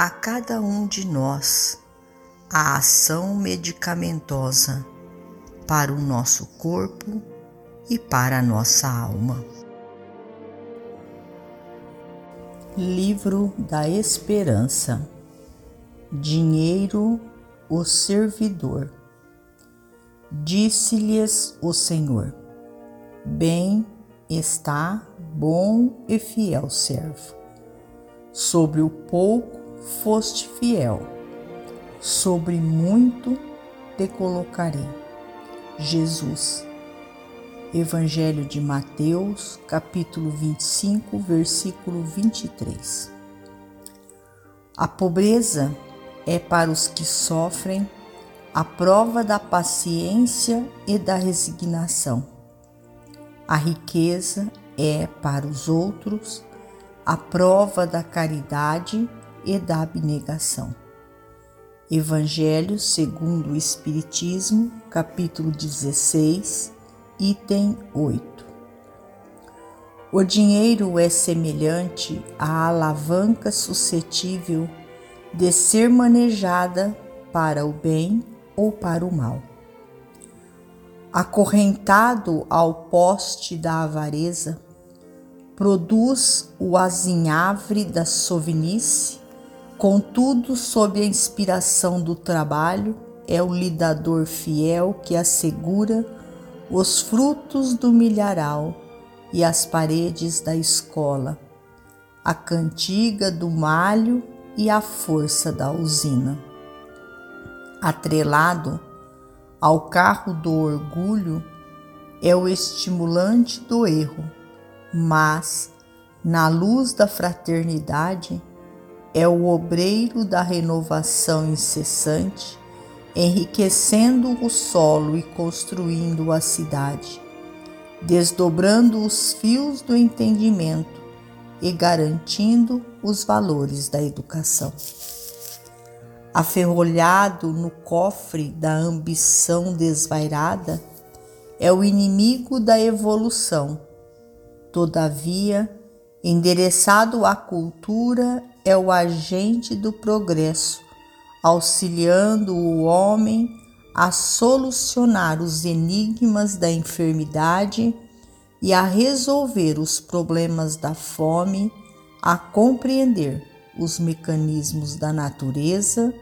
a cada um de nós a ação medicamentosa para o nosso corpo e para a nossa alma. Livro da Esperança Dinheiro, o servidor. Disse-lhes o Senhor: Bem está, bom e fiel servo. Sobre o pouco foste fiel, sobre muito te colocarei. Jesus. Evangelho de Mateus, capítulo 25, versículo 23. A pobreza é para os que sofrem a prova da paciência e da resignação. A riqueza é para os outros a prova da caridade e da abnegação. Evangelho segundo o Espiritismo, capítulo 16, item 8. O dinheiro é semelhante à alavanca suscetível de ser manejada para o bem ou para o mal. Acorrentado ao poste da avareza, produz o azinhavre da sovinice Contudo, sob a inspiração do trabalho, é o lidador fiel que assegura os frutos do milharal e as paredes da escola, a cantiga do malho e a força da usina. Atrelado ao carro do orgulho é o estimulante do erro, mas, na luz da fraternidade, é o obreiro da renovação incessante, enriquecendo o solo e construindo a cidade, desdobrando os fios do entendimento e garantindo os valores da educação. Aferrolhado no cofre da ambição desvairada, é o inimigo da evolução. Todavia, endereçado à cultura é o agente do progresso, auxiliando o homem a solucionar os enigmas da enfermidade e a resolver os problemas da fome, a compreender os mecanismos da natureza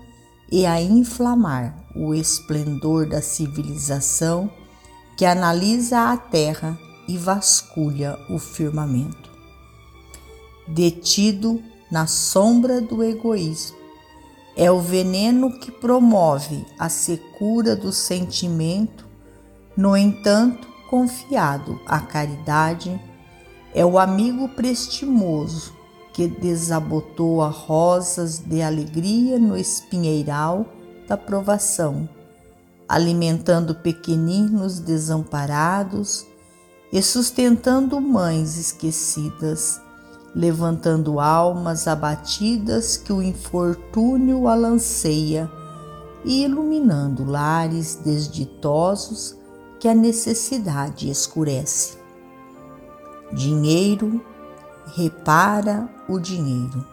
e a inflamar o esplendor da civilização que analisa a terra e vasculha o firmamento. Detido na sombra do egoísmo. É o veneno que promove a secura do sentimento, no entanto, confiado à caridade, é o amigo prestimoso que desabotoa rosas de alegria no espinheiral da provação, alimentando pequeninos desamparados e sustentando mães esquecidas levantando almas abatidas que o infortúnio alanceia e iluminando lares desditosos que a necessidade escurece. Dinheiro repara o dinheiro.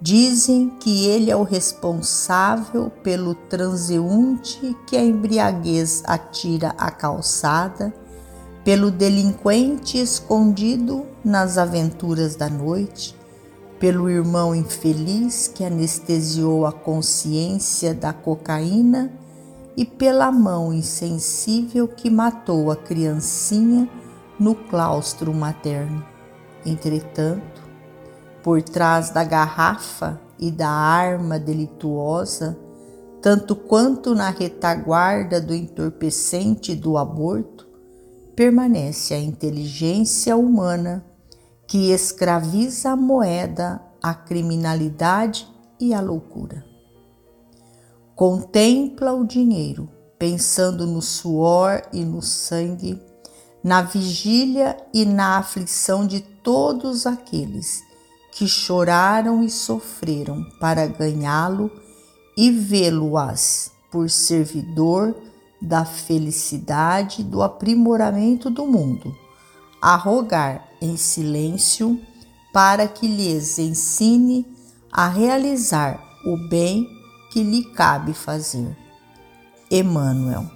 Dizem que ele é o responsável pelo transeunte que a embriaguez atira à calçada pelo delinquente escondido nas aventuras da noite, pelo irmão infeliz que anestesiou a consciência da cocaína e pela mão insensível que matou a criancinha no claustro materno. Entretanto, por trás da garrafa e da arma delituosa, tanto quanto na retaguarda do entorpecente do aborto, permanece a inteligência humana que escraviza a moeda, a criminalidade e a loucura. Contempla o dinheiro, pensando no suor e no sangue, na vigília e na aflição de todos aqueles que choraram e sofreram para ganhá-lo e vê-lo-as por servidor da felicidade do aprimoramento do mundo a rogar em silêncio para que lhes ensine a realizar o bem que lhe cabe fazer. Emmanuel.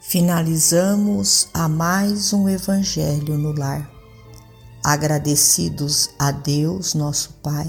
Finalizamos a mais um Evangelho no Lar. Agradecidos a Deus, nosso Pai,